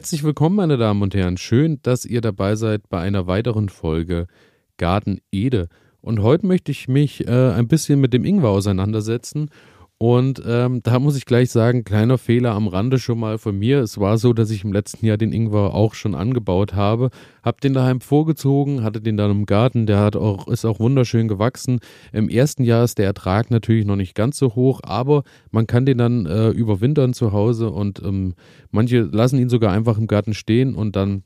Herzlich willkommen, meine Damen und Herren. Schön, dass ihr dabei seid bei einer weiteren Folge Garten Ede. Und heute möchte ich mich äh, ein bisschen mit dem Ingwer auseinandersetzen und ähm, da muss ich gleich sagen, kleiner Fehler am Rande schon mal von mir. Es war so, dass ich im letzten Jahr den Ingwer auch schon angebaut habe, habe den daheim vorgezogen, hatte den dann im Garten, der hat auch, ist auch wunderschön gewachsen. Im ersten Jahr ist der Ertrag natürlich noch nicht ganz so hoch, aber man kann den dann äh, überwintern zu Hause und ähm, manche lassen ihn sogar einfach im Garten stehen und dann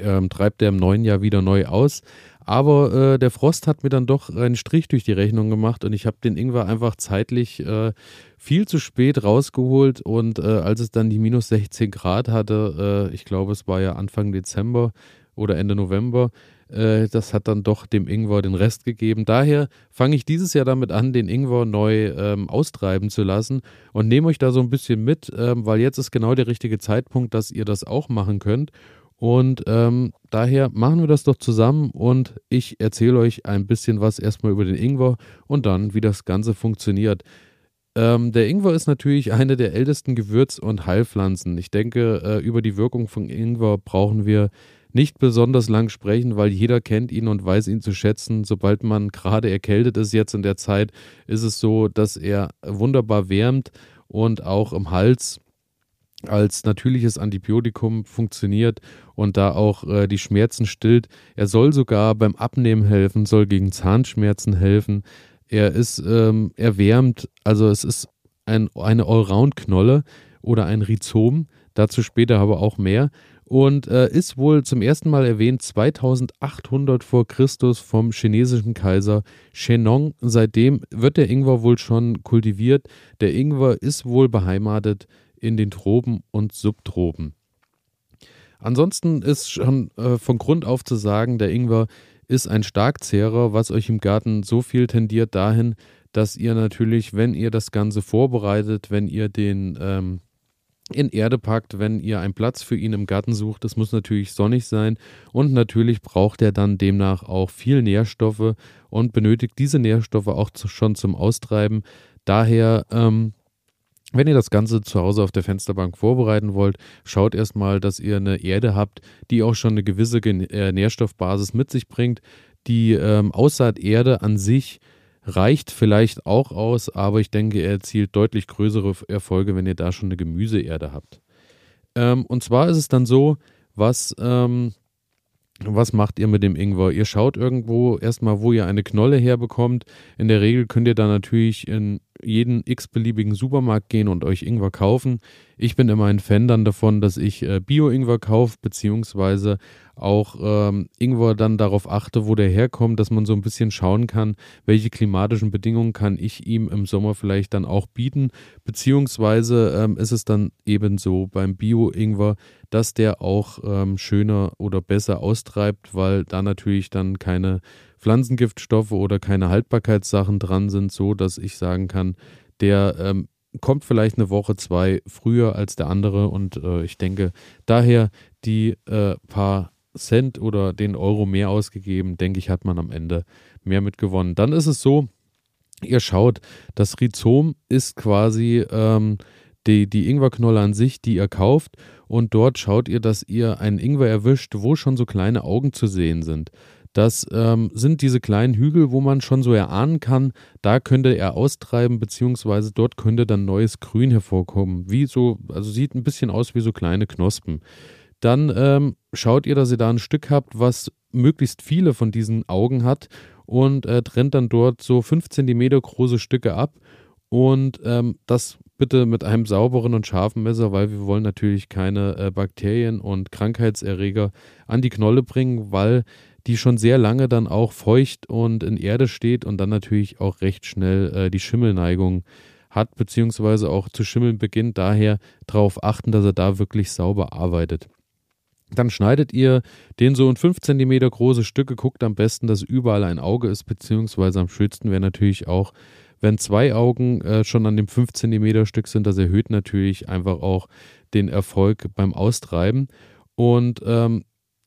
ähm, treibt er im neuen Jahr wieder neu aus. Aber äh, der Frost hat mir dann doch einen Strich durch die Rechnung gemacht und ich habe den Ingwer einfach zeitlich äh, viel zu spät rausgeholt. Und äh, als es dann die minus 16 Grad hatte, äh, ich glaube, es war ja Anfang Dezember oder Ende November, äh, das hat dann doch dem Ingwer den Rest gegeben. Daher fange ich dieses Jahr damit an, den Ingwer neu ähm, austreiben zu lassen und nehme euch da so ein bisschen mit, ähm, weil jetzt ist genau der richtige Zeitpunkt, dass ihr das auch machen könnt. Und ähm, daher machen wir das doch zusammen und ich erzähle euch ein bisschen was erstmal über den Ingwer und dann, wie das Ganze funktioniert. Ähm, der Ingwer ist natürlich eine der ältesten Gewürz- und Heilpflanzen. Ich denke, äh, über die Wirkung von Ingwer brauchen wir nicht besonders lang sprechen, weil jeder kennt ihn und weiß ihn zu schätzen. Sobald man gerade erkältet ist jetzt in der Zeit, ist es so, dass er wunderbar wärmt und auch im Hals als natürliches Antibiotikum funktioniert und da auch äh, die Schmerzen stillt. Er soll sogar beim Abnehmen helfen, soll gegen Zahnschmerzen helfen. Er ist ähm, erwärmt, also es ist ein, eine Allround-Knolle oder ein Rhizom, dazu später aber auch mehr. Und äh, ist wohl zum ersten Mal erwähnt 2800 vor Christus vom chinesischen Kaiser Shennong. Seitdem wird der Ingwer wohl schon kultiviert. Der Ingwer ist wohl beheimatet in den Tropen und Subtropen. Ansonsten ist schon äh, von Grund auf zu sagen, der Ingwer ist ein Starkzehrer, was euch im Garten so viel tendiert dahin, dass ihr natürlich, wenn ihr das Ganze vorbereitet, wenn ihr den ähm, in Erde packt, wenn ihr einen Platz für ihn im Garten sucht, es muss natürlich sonnig sein und natürlich braucht er dann demnach auch viel Nährstoffe und benötigt diese Nährstoffe auch zu, schon zum Austreiben. Daher ähm, wenn ihr das Ganze zu Hause auf der Fensterbank vorbereiten wollt, schaut erstmal, dass ihr eine Erde habt, die auch schon eine gewisse äh, Nährstoffbasis mit sich bringt. Die ähm, Aussaaterde an sich reicht vielleicht auch aus, aber ich denke, er erzielt deutlich größere Erfolge, wenn ihr da schon eine Gemüseerde habt. Ähm, und zwar ist es dann so, was, ähm, was macht ihr mit dem Ingwer? Ihr schaut irgendwo erstmal, wo ihr eine Knolle herbekommt. In der Regel könnt ihr da natürlich in jeden x-beliebigen Supermarkt gehen und euch Ingwer kaufen. Ich bin immer ein Fan dann davon, dass ich äh, Bio-Ingwer kaufe, beziehungsweise auch ähm, Ingwer dann darauf achte, wo der herkommt, dass man so ein bisschen schauen kann, welche klimatischen Bedingungen kann ich ihm im Sommer vielleicht dann auch bieten, beziehungsweise ähm, ist es dann eben so beim Bio-Ingwer, dass der auch ähm, schöner oder besser austreibt, weil da natürlich dann keine Pflanzengiftstoffe oder keine Haltbarkeitssachen dran sind, so dass ich sagen kann, der ähm, kommt vielleicht eine Woche, zwei früher als der andere und äh, ich denke, daher die äh, paar Cent oder den Euro mehr ausgegeben, denke ich, hat man am Ende mehr mitgewonnen. Dann ist es so, ihr schaut, das Rhizom ist quasi ähm, die, die Ingwerknolle an sich, die ihr kauft und dort schaut ihr, dass ihr einen Ingwer erwischt, wo schon so kleine Augen zu sehen sind. Das ähm, sind diese kleinen Hügel, wo man schon so erahnen kann, da könnte er austreiben, beziehungsweise dort könnte dann neues Grün hervorkommen. Wie so, also sieht ein bisschen aus wie so kleine Knospen. Dann ähm, schaut ihr, dass ihr da ein Stück habt, was möglichst viele von diesen Augen hat und äh, trennt dann dort so 5 cm große Stücke ab. Und ähm, das bitte mit einem sauberen und scharfen Messer, weil wir wollen natürlich keine äh, Bakterien und Krankheitserreger an die Knolle bringen, weil die schon sehr lange dann auch feucht und in Erde steht und dann natürlich auch recht schnell äh, die Schimmelneigung hat, beziehungsweise auch zu schimmeln beginnt. Daher darauf achten, dass er da wirklich sauber arbeitet. Dann schneidet ihr den so in 5 cm große Stücke, guckt am besten, dass überall ein Auge ist, beziehungsweise am schönsten wäre natürlich auch, wenn zwei Augen äh, schon an dem 5 cm Stück sind. Das erhöht natürlich einfach auch den Erfolg beim Austreiben. Und ähm,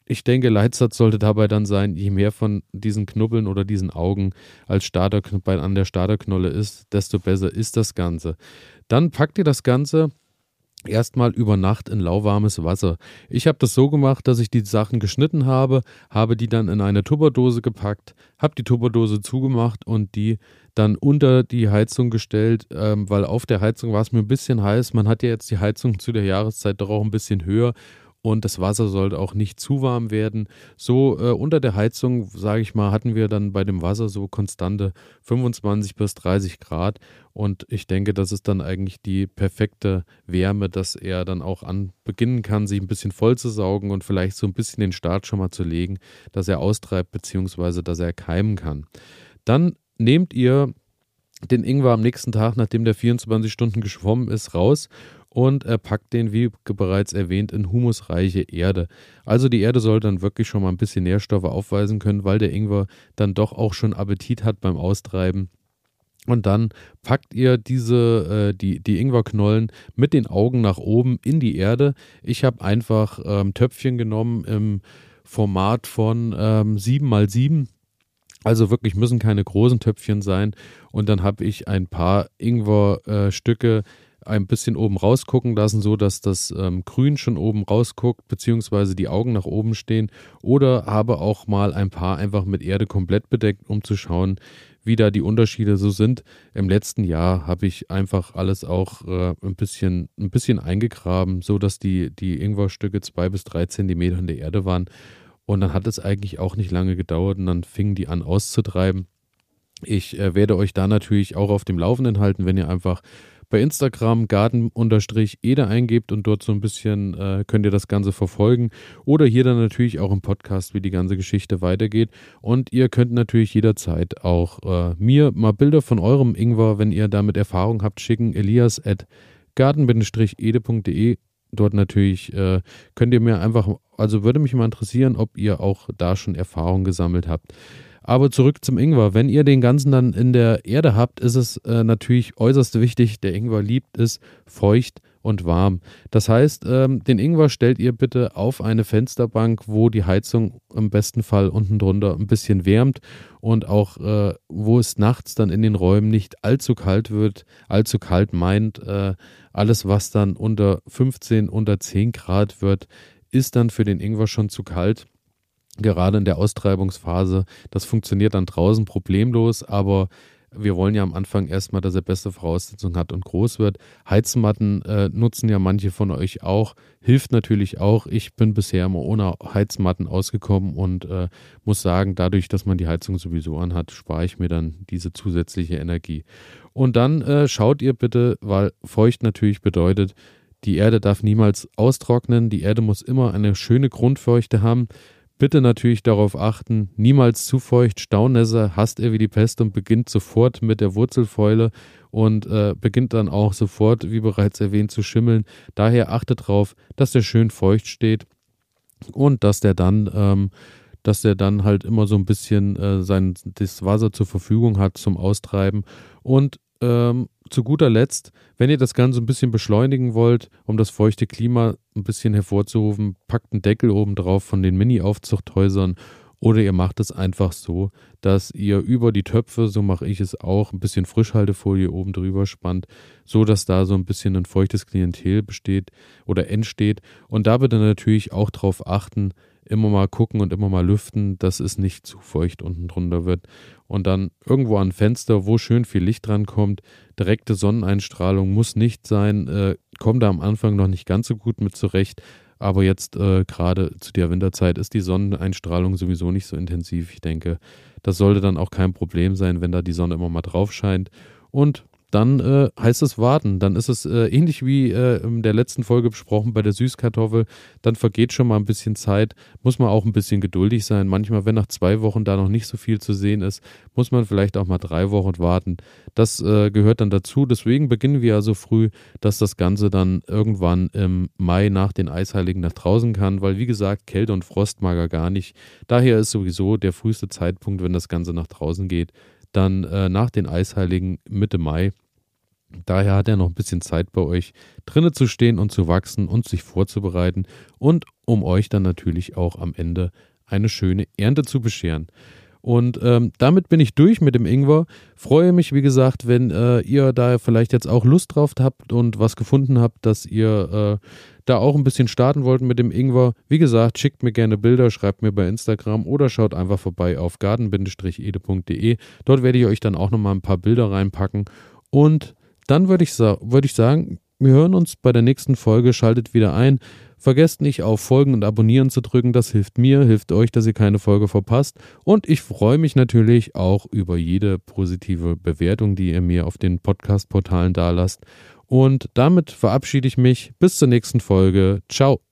ich denke, Leitsatz sollte dabei dann sein, je mehr von diesen Knubbeln oder diesen Augen als Starter, an der Starterknolle ist, desto besser ist das Ganze. Dann packt ihr das Ganze erstmal über Nacht in lauwarmes Wasser. Ich habe das so gemacht, dass ich die Sachen geschnitten habe, habe die dann in eine Tupperdose gepackt, habe die Tupperdose zugemacht und die dann unter die Heizung gestellt, ähm, weil auf der Heizung war es mir ein bisschen heiß. Man hat ja jetzt die Heizung zu der Jahreszeit doch auch ein bisschen höher und das Wasser sollte auch nicht zu warm werden. So äh, unter der Heizung, sage ich mal, hatten wir dann bei dem Wasser so konstante 25 bis 30 Grad und ich denke, das ist dann eigentlich die perfekte Wärme, dass er dann auch an beginnen kann, sich ein bisschen voll zu saugen und vielleicht so ein bisschen den Start schon mal zu legen, dass er austreibt bzw. dass er keimen kann. Dann nehmt ihr den Ingwer am nächsten Tag, nachdem der 24 Stunden geschwommen ist, raus und er packt den, wie bereits erwähnt, in humusreiche Erde. Also die Erde soll dann wirklich schon mal ein bisschen Nährstoffe aufweisen können, weil der Ingwer dann doch auch schon Appetit hat beim Austreiben. Und dann packt ihr diese, äh, die, die Ingwerknollen mit den Augen nach oben in die Erde. Ich habe einfach ähm, Töpfchen genommen im Format von ähm, 7 x 7 also wirklich müssen keine großen Töpfchen sein. Und dann habe ich ein paar Ingwerstücke äh, ein bisschen oben rausgucken lassen, so dass das ähm, Grün schon oben rausguckt, beziehungsweise die Augen nach oben stehen. Oder habe auch mal ein paar einfach mit Erde komplett bedeckt, um zu schauen, wie da die Unterschiede so sind. Im letzten Jahr habe ich einfach alles auch äh, ein, bisschen, ein bisschen eingegraben, so dass die, die Ingwerstücke zwei bis drei Zentimeter in der Erde waren. Und dann hat es eigentlich auch nicht lange gedauert und dann fingen die an auszutreiben. Ich äh, werde euch da natürlich auch auf dem Laufenden halten, wenn ihr einfach bei Instagram garten-ede eingebt und dort so ein bisschen äh, könnt ihr das Ganze verfolgen. Oder hier dann natürlich auch im Podcast, wie die ganze Geschichte weitergeht. Und ihr könnt natürlich jederzeit auch äh, mir mal Bilder von eurem Ingwer, wenn ihr damit Erfahrung habt, schicken. Elias at garten-ede.de dort natürlich äh, könnt ihr mir einfach, also würde mich mal interessieren, ob ihr auch da schon Erfahrung gesammelt habt. Aber zurück zum Ingwer. Wenn ihr den ganzen dann in der Erde habt, ist es äh, natürlich äußerst wichtig, der Ingwer liebt es feucht und warm. Das heißt, ähm, den Ingwer stellt ihr bitte auf eine Fensterbank, wo die Heizung im besten Fall unten drunter ein bisschen wärmt und auch äh, wo es nachts dann in den Räumen nicht allzu kalt wird. Allzu kalt meint, äh, alles was dann unter 15, unter 10 Grad wird, ist dann für den Ingwer schon zu kalt gerade in der Austreibungsphase. Das funktioniert dann draußen problemlos, aber wir wollen ja am Anfang erstmal, dass er beste Voraussetzungen hat und groß wird. Heizmatten äh, nutzen ja manche von euch auch. Hilft natürlich auch. Ich bin bisher immer ohne Heizmatten ausgekommen und äh, muss sagen, dadurch, dass man die Heizung sowieso anhat, spare ich mir dann diese zusätzliche Energie. Und dann äh, schaut ihr bitte, weil feucht natürlich bedeutet, die Erde darf niemals austrocknen. Die Erde muss immer eine schöne Grundfeuchte haben. Bitte natürlich darauf achten, niemals zu feucht. Staunässe hasst er wie die Pest und beginnt sofort mit der Wurzelfäule und äh, beginnt dann auch sofort, wie bereits erwähnt, zu schimmeln. Daher achtet darauf, dass der schön feucht steht und dass der dann, ähm, dass der dann halt immer so ein bisschen äh, sein das Wasser zur Verfügung hat zum Austreiben und ähm, zu guter Letzt, wenn ihr das Ganze ein bisschen beschleunigen wollt, um das feuchte Klima ein bisschen hervorzurufen, packt einen Deckel oben drauf von den Mini-Aufzuchthäusern oder ihr macht es einfach so, dass ihr über die Töpfe, so mache ich es auch, ein bisschen Frischhaltefolie oben drüber spannt, so dass da so ein bisschen ein feuchtes Klientel besteht oder entsteht. Und da bitte natürlich auch darauf achten, immer mal gucken und immer mal lüften, dass es nicht zu feucht unten drunter wird. Und dann irgendwo an Fenster, wo schön viel Licht drankommt. Direkte Sonneneinstrahlung muss nicht sein. Äh, kommt da am Anfang noch nicht ganz so gut mit zurecht. Aber jetzt äh, gerade zu der Winterzeit ist die Sonneneinstrahlung sowieso nicht so intensiv. Ich denke, das sollte dann auch kein Problem sein, wenn da die Sonne immer mal drauf scheint. Und dann äh, heißt es warten. Dann ist es äh, ähnlich wie äh, in der letzten Folge besprochen bei der Süßkartoffel. Dann vergeht schon mal ein bisschen Zeit. Muss man auch ein bisschen geduldig sein. Manchmal, wenn nach zwei Wochen da noch nicht so viel zu sehen ist, muss man vielleicht auch mal drei Wochen warten. Das äh, gehört dann dazu. Deswegen beginnen wir ja so früh, dass das Ganze dann irgendwann im Mai nach den Eisheiligen nach draußen kann. Weil, wie gesagt, Kälte und Frost mag er gar nicht. Daher ist sowieso der früheste Zeitpunkt, wenn das Ganze nach draußen geht, dann äh, nach den Eisheiligen Mitte Mai. Daher hat er noch ein bisschen Zeit bei euch drinnen zu stehen und zu wachsen und sich vorzubereiten und um euch dann natürlich auch am Ende eine schöne Ernte zu bescheren. Und ähm, damit bin ich durch mit dem Ingwer. Freue mich, wie gesagt, wenn äh, ihr da vielleicht jetzt auch Lust drauf habt und was gefunden habt, dass ihr äh, da auch ein bisschen starten wollt mit dem Ingwer. Wie gesagt, schickt mir gerne Bilder, schreibt mir bei Instagram oder schaut einfach vorbei auf garden-ede.de. Dort werde ich euch dann auch nochmal ein paar Bilder reinpacken. Und dann würde ich, würd ich sagen, wir hören uns bei der nächsten Folge. Schaltet wieder ein. Vergesst nicht auf Folgen und Abonnieren zu drücken. Das hilft mir, hilft euch, dass ihr keine Folge verpasst. Und ich freue mich natürlich auch über jede positive Bewertung, die ihr mir auf den Podcast-Portalen dalasst. Und damit verabschiede ich mich. Bis zur nächsten Folge. Ciao.